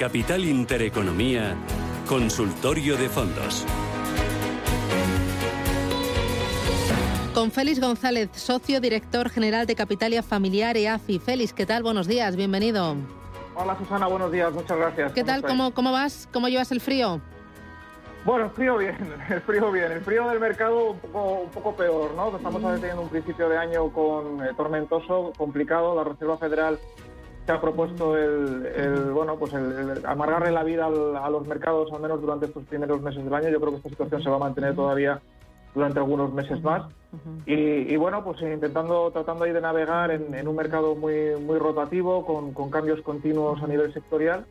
Capital Intereconomía, Consultorio de Fondos. Con Félix González, socio director general de Capitalia Familiar EAFI. Félix, ¿qué tal? Buenos días, bienvenido. Hola Susana, buenos días, muchas gracias. ¿Qué tal? ¿Cómo, ¿Cómo vas? ¿Cómo llevas el frío? Bueno, el frío bien, el frío bien. El frío del mercado un poco, un poco peor, ¿no? Estamos teniendo un principio de año con eh, tormentoso, complicado. La Reserva Federal se ha propuesto el, el bueno, pues el, el amargarle la vida al, a los mercados, al menos durante estos primeros meses del año. Yo creo que esta situación se va a mantener todavía durante algunos meses más. Y, y, bueno, pues intentando, tratando ahí de navegar en, en un mercado muy, muy rotativo, con, con, cambios continuos a nivel sectorial.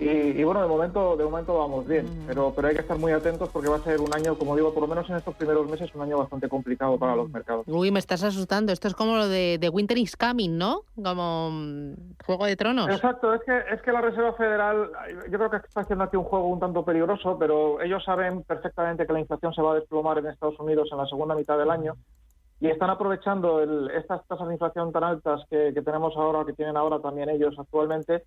Y, y, bueno, de momento, de momento vamos bien, pero, pero hay que estar muy atentos porque va a ser un año, como digo, por lo menos en estos primeros meses, un año bastante complicado para los mercados. Uy, me estás asustando. Esto es como lo de, de Winter is Coming, ¿no? Como um, Juego de Tronos. Exacto, es que, es que la Reserva Federal, yo creo que está haciendo aquí un juego un tanto peligroso, pero ellos saben perfectamente que la inflación se va a desplomar en Estados Unidos en la segunda mitad del año y están aprovechando el, estas tasas de inflación tan altas que, que tenemos ahora, que tienen ahora también ellos actualmente,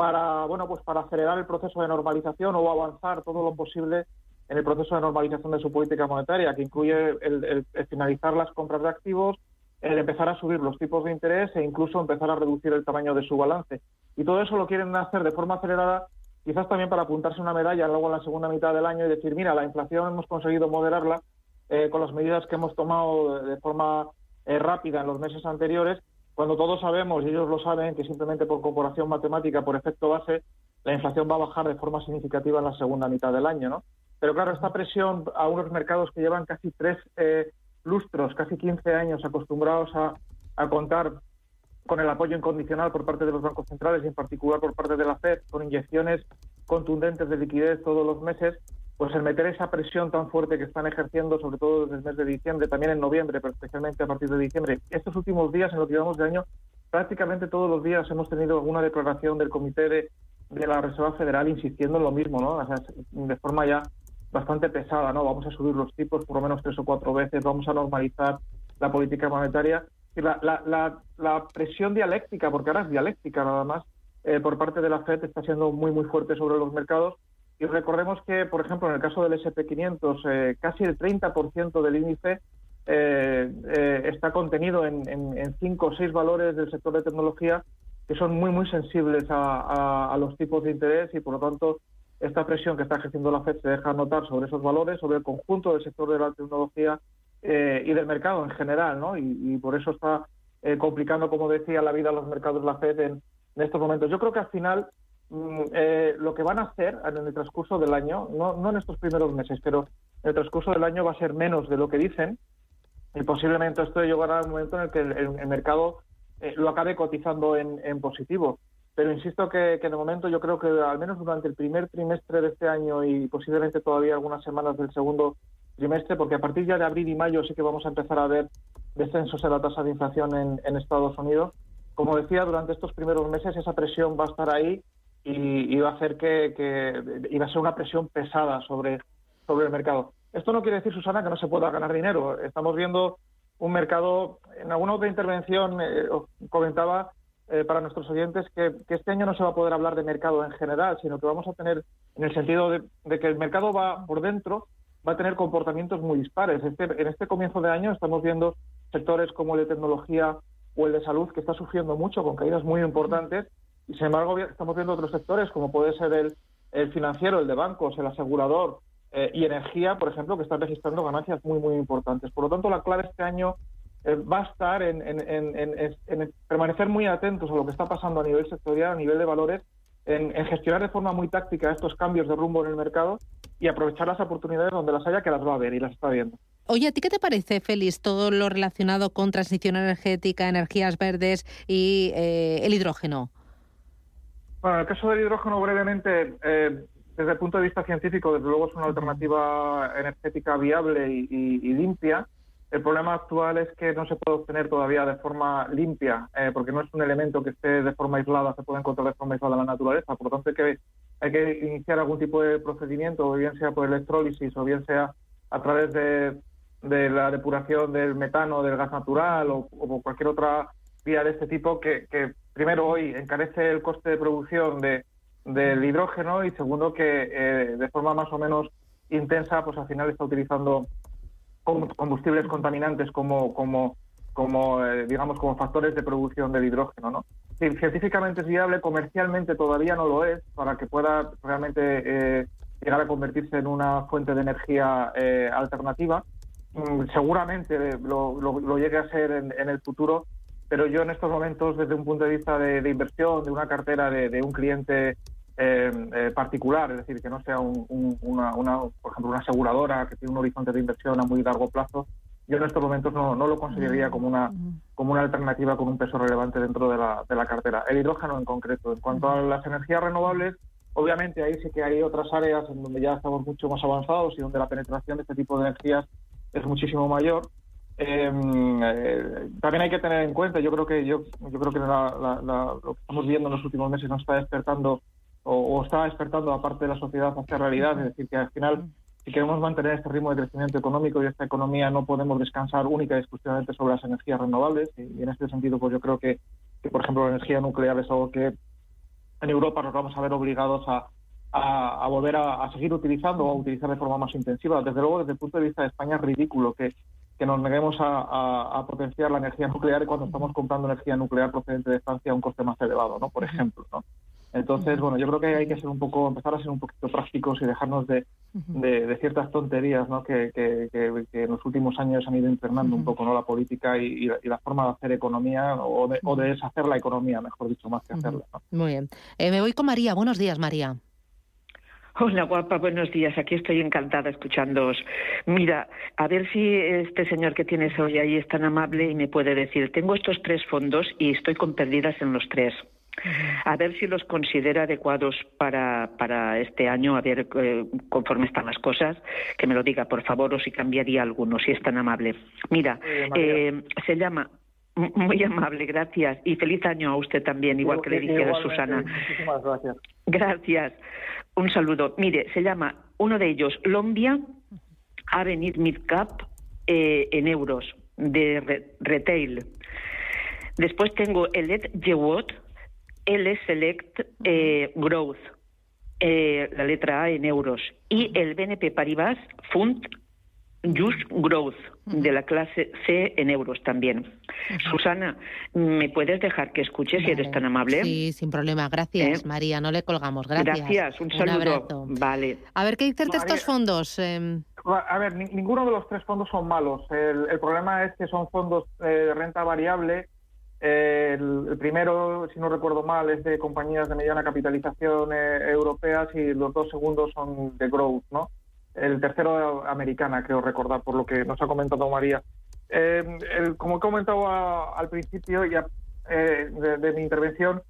para bueno pues para acelerar el proceso de normalización o avanzar todo lo posible en el proceso de normalización de su política monetaria, que incluye el, finalizar las compras de activos, el empezar a subir los tipos de interés e incluso empezar a reducir el tamaño de su balance. Y todo eso lo quieren hacer de forma acelerada, quizás también para apuntarse una medalla luego en la segunda mitad del año y decir, mira, la inflación hemos conseguido moderarla eh, con las medidas que hemos tomado de, de forma eh, rápida en los meses anteriores cuando todos sabemos, y ellos lo saben, que simplemente por comparación matemática, por efecto base, la inflación va a bajar de forma significativa en la segunda mitad del año, ¿no? Pero claro, esta presión a unos mercados que llevan casi tres eh, lustros, casi 15 años acostumbrados a, a, contar con el apoyo incondicional por parte de los bancos centrales y en particular por parte de la Fed, con inyecciones contundentes de liquidez todos los meses, pues el meter esa presión tan fuerte que están ejerciendo, sobre todo desde el mes de diciembre, también en noviembre, pero especialmente a partir de diciembre, estos últimos días, en lo que llevamos de año, prácticamente todos los días hemos tenido alguna declaración del Comité de, la Reserva Federal insistiendo en lo mismo, ¿no? O sea, de forma ya bastante pesada, ¿no? Vamos a subir los tipos por lo menos tres o cuatro veces, vamos a normalizar la política monetaria. Y la presión dialéctica, porque ahora es dialéctica nada más, eh, por parte de la FED está siendo muy, muy fuerte sobre los mercados y recordemos que, por ejemplo, en el caso del SP500, eh, casi el 30% del índice eh, eh, está contenido en, cinco o seis valores del sector de tecnología que son muy, muy sensibles a, los tipos de interés y, por lo tanto, esta presión que está ejerciendo la FED se deja notar sobre esos valores, sobre el conjunto del sector de la tecnología eh, y del mercado en general, ¿no? Y, por eso está complicando, como decía, la vida a los mercados la FED en, en estos momentos. Yo creo que al final eh, lo que van a hacer en el transcurso del año, no, no en estos primeros meses, pero en el transcurso del año va a ser menos de lo que dicen y posiblemente esto llegará a un momento en el que el, el, el mercado eh, lo acabe cotizando en, en positivo. Pero insisto que, que, de momento yo creo que al menos durante el primer trimestre de este año y posiblemente todavía algunas semanas del segundo trimestre, porque a partir ya de abril y mayo sí que vamos a empezar a ver descensos en la tasa de inflación en, en Estados Unidos. Como decía, durante estos primeros meses esa presión va a estar ahí y, va a hacer que, iba a ser una presión pesada sobre, sobre el mercado. Esto no quiere decir, Susana, que no se pueda ganar dinero. Estamos viendo un mercado, en alguna otra intervención eh, comentaba eh, para nuestros oyentes que, este año no se va a poder hablar de mercado en general, sino que vamos a tener, en el sentido de, de que el mercado va por dentro, va a tener comportamientos muy dispares. Este, en este comienzo de año estamos viendo sectores como el de tecnología o el de salud que está sufriendo mucho, con caídas muy importantes, sin embargo estamos viendo otros sectores como puede ser el, financiero, el de bancos, el asegurador eh, y energía, por ejemplo, que están registrando ganancias muy, muy importantes. Por lo tanto, la clave este año eh, va a estar en, permanecer muy atentos a lo que está pasando a nivel sectorial, a nivel de valores, en, gestionar de forma muy táctica estos cambios de rumbo en el mercado y aprovechar las oportunidades donde las haya, que las va a ver y las está viendo. Oye, ¿a ti qué te parece, Félix, todo lo relacionado con transición energética, energías verdes y eh, el hidrógeno? Bueno, en el caso del hidrógeno, brevemente, eh, desde el punto de vista científico, desde luego es una alternativa energética viable y, limpia. El problema actual es que no se puede obtener todavía de forma limpia, eh, porque no es un elemento que esté de forma aislada, se puede encontrar de forma aislada en la naturaleza. Por lo tanto, hay que, hay que iniciar algún tipo de procedimiento, o bien sea por electrólisis, o bien sea a través de de la depuración del metano, del gas natural o, cualquier otra vía de este tipo que, primero hoy encarece el coste de producción de, del hidrógeno y segundo que eh, de forma más o menos intensa pues al final está utilizando combustibles contaminantes como como eh, digamos como factores de producción del hidrógeno no científicamente es viable comercialmente todavía no lo es para que pueda realmente eh, llegar a convertirse en una fuente de energía alternativa. Mm, seguramente lo, llegue a ser en, el futuro, pero yo en estos momentos, desde un punto de vista de, inversión, de una cartera de, un cliente eh, eh, particular, es decir, que no sea una, por ejemplo, una aseguradora que tiene un horizonte de inversión a muy largo plazo, yo en estos momentos no, lo consideraría como una, como una alternativa con un peso relevante dentro de la, de la cartera. El hidrógeno en concreto. En cuanto a las energías renovables, obviamente ahí sí que hay otras áreas en donde ya estamos mucho más avanzados y donde la penetración de este tipo de energías es muchísimo mayor. Em, eh, también hay que tener en cuenta, yo creo que yo, yo creo que lo que estamos viendo en los últimos meses nos está despertando o, está despertando a parte de la sociedad hacia realidad, es decir, que al final si queremos mantener este ritmo de crecimiento económico y esta economía no podemos descansar única y exclusivamente sobre las energías renovables y, en este sentido pues yo creo que, que, por ejemplo la energía nuclear es algo que en Europa nos vamos a ver obligados a, a, volver a, seguir utilizando o a utilizar de forma más intensiva. Desde luego, desde el punto de vista de España, es ridículo que, que nos neguemos a, potenciar la energía nuclear cuando estamos comprando energía nuclear procedente de Francia a un coste más elevado, ¿no? Por ejemplo, ¿no? Entonces, bueno, yo creo que hay que ser un poco, empezar a ser un poquito prácticos y dejarnos de, de, ciertas tonterías, ¿no? Que, que, que, en los últimos años han ido internando un poco, ¿no? La política y, la, forma de hacer economía o de, o de deshacer la economía, mejor dicho, más que hacerla. Muy bien. Eh, me voy con María. Buenos días, María. Hola guapa, buenos días. Aquí estoy encantada escuchándoos. Mira, a ver si este señor que tienes hoy ahí es tan amable y me puede decir, tengo estos tres fondos y estoy con pérdidas en los tres. A ver si los considera adecuados para, para este año, a ver eh, conforme están las cosas, que me lo diga, por favor, o si cambiaría alguno, si es tan amable. Mira, eh, se llama muy amable, gracias. Y feliz año a usted también, igual que le dije a Susana. Muchísimas gracias. Gracias. Un saludo. Mire, se llama uno de ellos Lombia Avenir Midcap eh, en euros de retail. Después tengo el Ed Jewot L Select eh, Growth, eh, la letra A en euros, y el BNP Paribas Fund Just Growth de la clase C en euros también. Susana, ¿me puedes dejar que escuche si eres tan amable? Sí, sin problema. Gracias, ¿Eh? María. No le colgamos. Gracias. Gracias. Un saludo. vale. A ver, ¿qué dicen de estos fondos? Em, a ver, ninguno de los tres fondos son malos. El, problema es que son fondos eh, de renta variable. el, primero, si no recuerdo mal, es de compañías de mediana capitalización eh, europeas y los dos segundos son de growth, ¿no? El tercero americana, creo recordar, por lo que nos ha comentado María. Eh, como he comentado al principio ya, eh, de, mi intervención,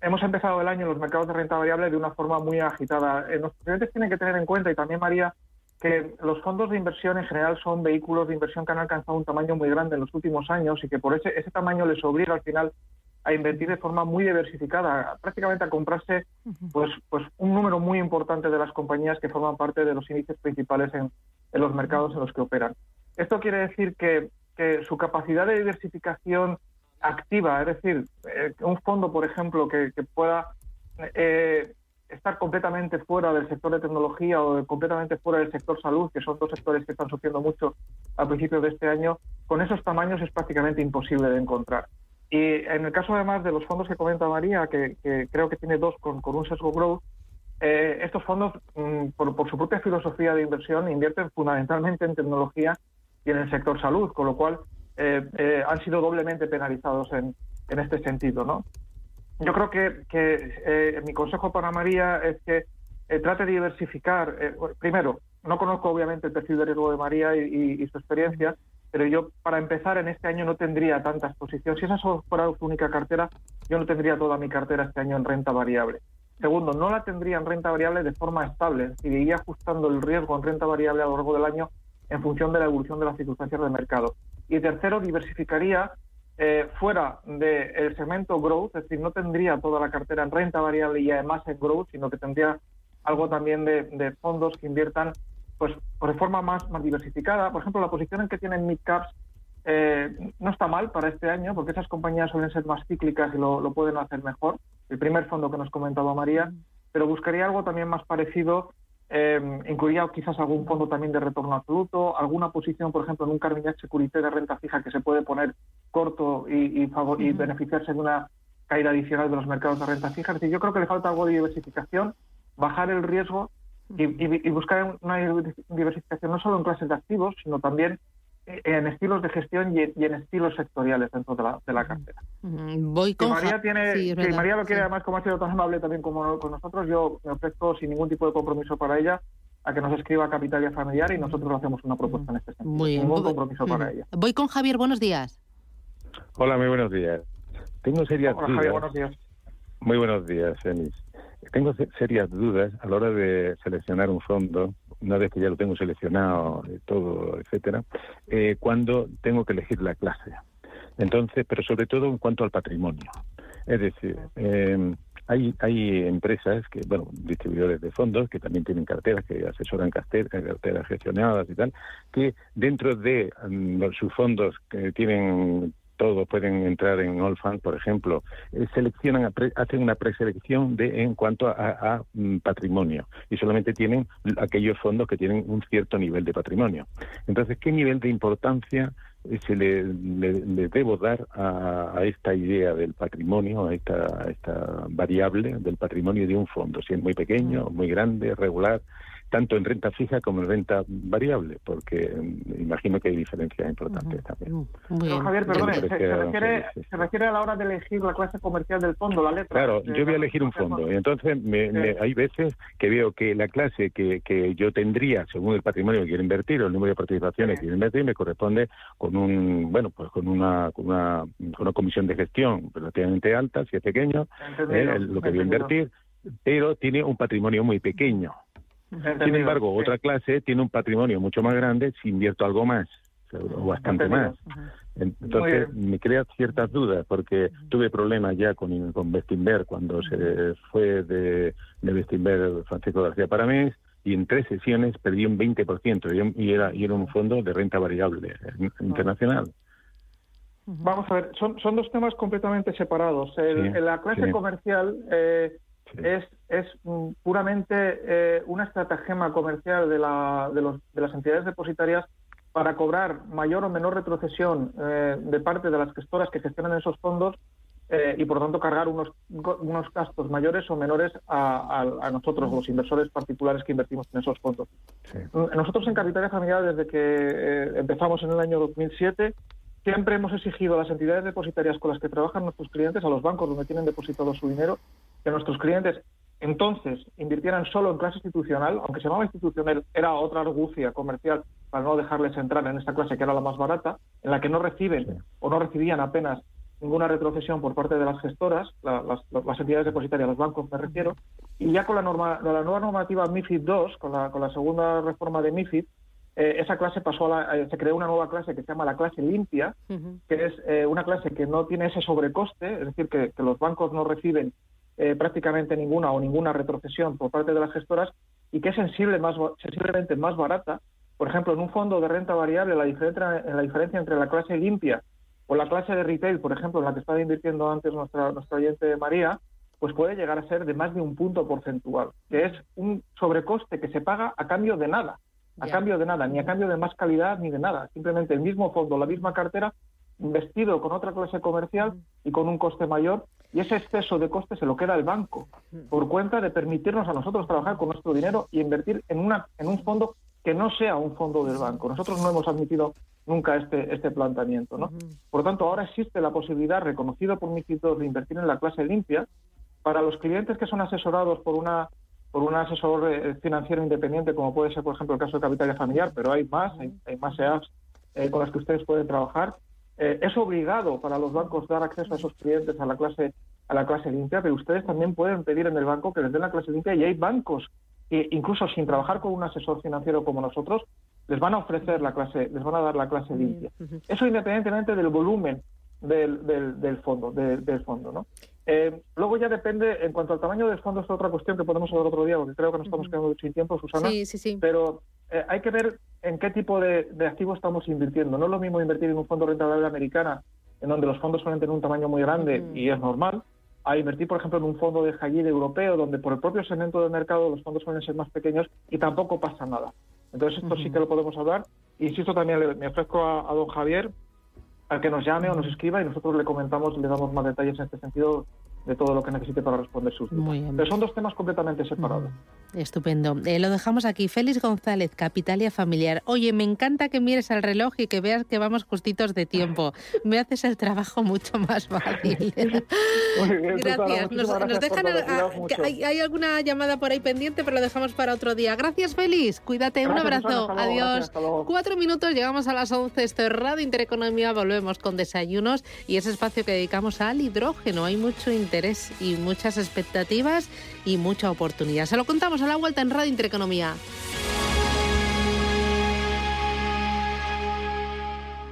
hemos empezado el año en los mercados de renta variable de una forma muy agitada. Eh, los clientes tienen que tener en cuenta, y también María, que los fondos de inversión en general son vehículos de inversión que han alcanzado un tamaño muy grande en los últimos años y que por ese, ese tamaño les obliga al final a invertir de forma muy diversificada, prácticamente a comprarse pues, pues un número muy importante de las compañías que forman parte de los índices principales en, los mercados en los que operan. Esto quiere decir que, su capacidad de diversificación activa, es decir, eh, un fondo, por ejemplo, que, pueda eh, estar completamente fuera del sector de tecnología o completamente fuera del sector salud, que son dos sectores que están sufriendo mucho a principios de este año, con esos tamaños es prácticamente imposible de encontrar. Y en el caso además de los fondos que comenta María, que, creo que tiene dos con, un sesgo growth, eh, estos fondos, mm, por, su propia filosofía de inversión, invierten fundamentalmente en tecnología y en el sector salud, con lo cual eh, eh, han sido doblemente penalizados en, en este sentido. ¿no? Yo creo que, que mi consejo para María es que trate de diversificar, primero, no conozco obviamente el perfil de riesgo de María y, su experiencia, pero yo para empezar en este año no tendría tanta exposición. Si esa fuera su única cartera, yo no tendría toda mi cartera este año en renta variable. Segundo, no la tendría en renta variable de forma estable, y iría ajustando el riesgo en renta variable a lo largo del año en función de la evolución de las circunstancias del mercado. Y tercero, diversificaría eh, fuera del segmento growth, es decir, no tendría toda la cartera en renta variable y además en growth, sino que tendría algo también de, fondos que inviertan pues, de forma más, más diversificada. Por ejemplo, la posición en que tienen midcaps eh, no está mal para este año, porque esas compañías suelen ser más cíclicas y lo, pueden hacer mejor. El primer fondo que nos comentaba María, pero buscaría algo también más parecido. Eh, incluiría quizás algún fondo también de retorno absoluto, alguna posición, por ejemplo, en un Carmignac Securité de renta fija que se puede poner corto y, y, beneficiarse de una caída adicional de los mercados de renta fija. Es decir, yo creo que le falta algo de diversificación, bajar el riesgo y, y, buscar una diversificación no solo en clases de activos, sino también en estilos de gestión y, en estilos sectoriales dentro de la, de la cartera. Voy con María tiene, si María lo quiere, además, como ha sido tan amable también como con nosotros, yo me ofrezco sin ningún tipo de compromiso para ella a que nos escriba Capitalia Familiar y nosotros le hacemos una propuesta en este sentido. Muy bien. Ningún compromiso para ella. Voy con Javier, buenos días. Hola, muy buenos días. Tengo serias Hola, Javier, buenos días. Muy buenos días, Enis. Tengo serias dudas a la hora de seleccionar un fondo una vez que ya lo tengo seleccionado, todo, etcétera, eh, cuando tengo que elegir la clase. Entonces, pero sobre todo en cuanto al patrimonio. Es decir, em, hay, hay empresas, que bueno, distribuidores de fondos, que también tienen carteras, que asesoran carteras, carteras gestionadas y tal, que dentro de mm, sus fondos que tienen todos pueden entrar en All Fund, por ejemplo, eh, seleccionan, hacen una preselección de en cuanto a, mm, patrimonio y solamente tienen aquellos fondos que tienen un cierto nivel de patrimonio. Entonces, ¿qué nivel de importancia eh, se le, debo dar a, esta idea del patrimonio, a esta, a esta variable del patrimonio de un fondo? Si es muy pequeño, muy grande, regular tanto en renta fija como en renta variable, porque mm, imagino que hay diferencias importantes también. Javier, perdone, se, refiere, a la hora de elegir la clase comercial del fondo, la letra. Claro, yo voy a elegir un fondo y entonces me, hay veces que veo que la clase que, que yo tendría, según el patrimonio que quiero invertir o el número de participaciones que quiero invertir, me corresponde con un, bueno, pues con una, con una, una comisión de gestión relativamente alta, si es pequeño, eh, lo que voy a invertir, pero tiene un patrimonio muy pequeño. Sin embargo, otra clase tiene un patrimonio mucho más grande si invierto algo más, o bastante más. Entonces me crea ciertas dudas porque tuve problemas ya con, con Bestinver cuando se fue de, de Bestinver Francisco García Paramés y en tres sesiones perdí un 20% y era, y era un fondo de renta variable internacional. Vamos a ver, son, son dos temas completamente separados. en la clase comercial eh, es, es mm, puramente eh, una estratagema comercial de, la, de, los, de, las entidades depositarias para cobrar mayor o menor retrocesión eh, de parte de las gestoras que gestionan esos fondos eh, y, por tanto, cargar unos, unos gastos mayores o menores a, a, nosotros, los inversores particulares que invertimos en esos fondos. Mm, nosotros en Capitalia Familiar, desde que empezamos en el año 2007, siempre hemos exigido a las entidades depositarias con las que trabajan nuestros clientes, a los bancos donde tienen depositado su dinero, que nuestros clientes entonces invirtieran solo en clase institucional, aunque se llamaba institucional, era otra argucia comercial para no dejarles entrar en esta clase que era la más barata, en la que no reciben o no recibían apenas ninguna retrocesión por parte de las gestoras, las, entidades depositarias, los bancos me refiero, y ya con la, norma, la nueva normativa MIFID II, con la, con la segunda reforma de MIFID, eh, esa clase pasó a la, eh, se creó una nueva clase que se llama la clase limpia, que es eh, una clase que no tiene ese sobrecoste, es decir, que los bancos no reciben eh, prácticamente ninguna o ninguna retrocesión por parte de las gestoras y que es sensible más, sensiblemente más barata. Por ejemplo, en un fondo de renta variable, la diferencia, la diferencia entre la clase limpia o la clase de retail, por ejemplo, en la que estaba invirtiendo antes nuestra, nuestra oyente María, pues puede llegar a ser de más de un punto porcentual, que es un sobrecoste que se paga a cambio de nada, a cambio de nada, ni a cambio de más calidad ni de nada. Simplemente el mismo fondo, la misma cartera, investido con otra clase comercial y con un coste mayor y ese exceso de coste se lo queda el banco por cuenta de permitirnos a nosotros trabajar con nuestro dinero y invertir en, una, en un fondo que no sea un fondo del banco. Nosotros no hemos admitido nunca este, este planteamiento. ¿no? Por tanto, ahora existe la posibilidad, reconocida por MIFID de invertir en la clase limpia para los clientes que son asesorados por una por un asesor eh, financiero independiente, como puede ser, por ejemplo, el caso de Capitalia Familiar, pero hay más, hay, más EAPs eh, con las que ustedes pueden trabajar. Eh, es obligado para los bancos dar acceso a esos clientes a la clase a la clase limpia, pero ustedes también pueden pedir en el banco que les den la clase limpia y hay bancos que incluso sin trabajar con un asesor financiero como nosotros les van a ofrecer la clase, les van a dar la clase limpia. Eso independientemente del volumen del, del, fondo, del fondo, ¿no? Eh, luego ya depende, en cuanto al tamaño del fondo, es otra cuestión que podemos hablar otro día, porque creo que nos estamos quedando sin tiempo, Susana. Sí, sí, sí. Pero eh, hay que ver en qué tipo de, de activos estamos invirtiendo. No es lo mismo invertir en un fondo de rentabilidad americana, en donde los fondos suelen tener un tamaño muy grande y es normal, a invertir, por ejemplo, en un fondo de high europeo, donde por el propio segmento del mercado los fondos suelen ser más pequeños y tampoco pasa nada. Entonces, esto sí que lo podemos hablar. Insisto, también le, me ofrezco a, a don Javier a que nos llame o nos escriba y nosotros le comentamos, le damos más detalles en este sentido de todo lo que necesite para responder sus dudas. Pero son dos temas completamente separados. Estupendo. Eh, lo dejamos aquí. Félix González, Capitalia Familiar. Oye, me encanta que mires al reloj y que veas que vamos justitos de tiempo. Me haces el trabajo mucho más fácil. gracias. Nos, dejan hay, alguna llamada por ahí pendiente, pero lo dejamos para otro día. Gracias, Félix. Cuídate. Un abrazo. Adiós. Cuatro minutos, llegamos a las once. Esto es Radio Intereconomía. Volvemos con desayunos y ese espacio que dedicamos al hidrógeno. Hay mucho interés y muchas expectativas y mucha oportunidad. Se lo contamos a la vuelta en Radio Intereconomía.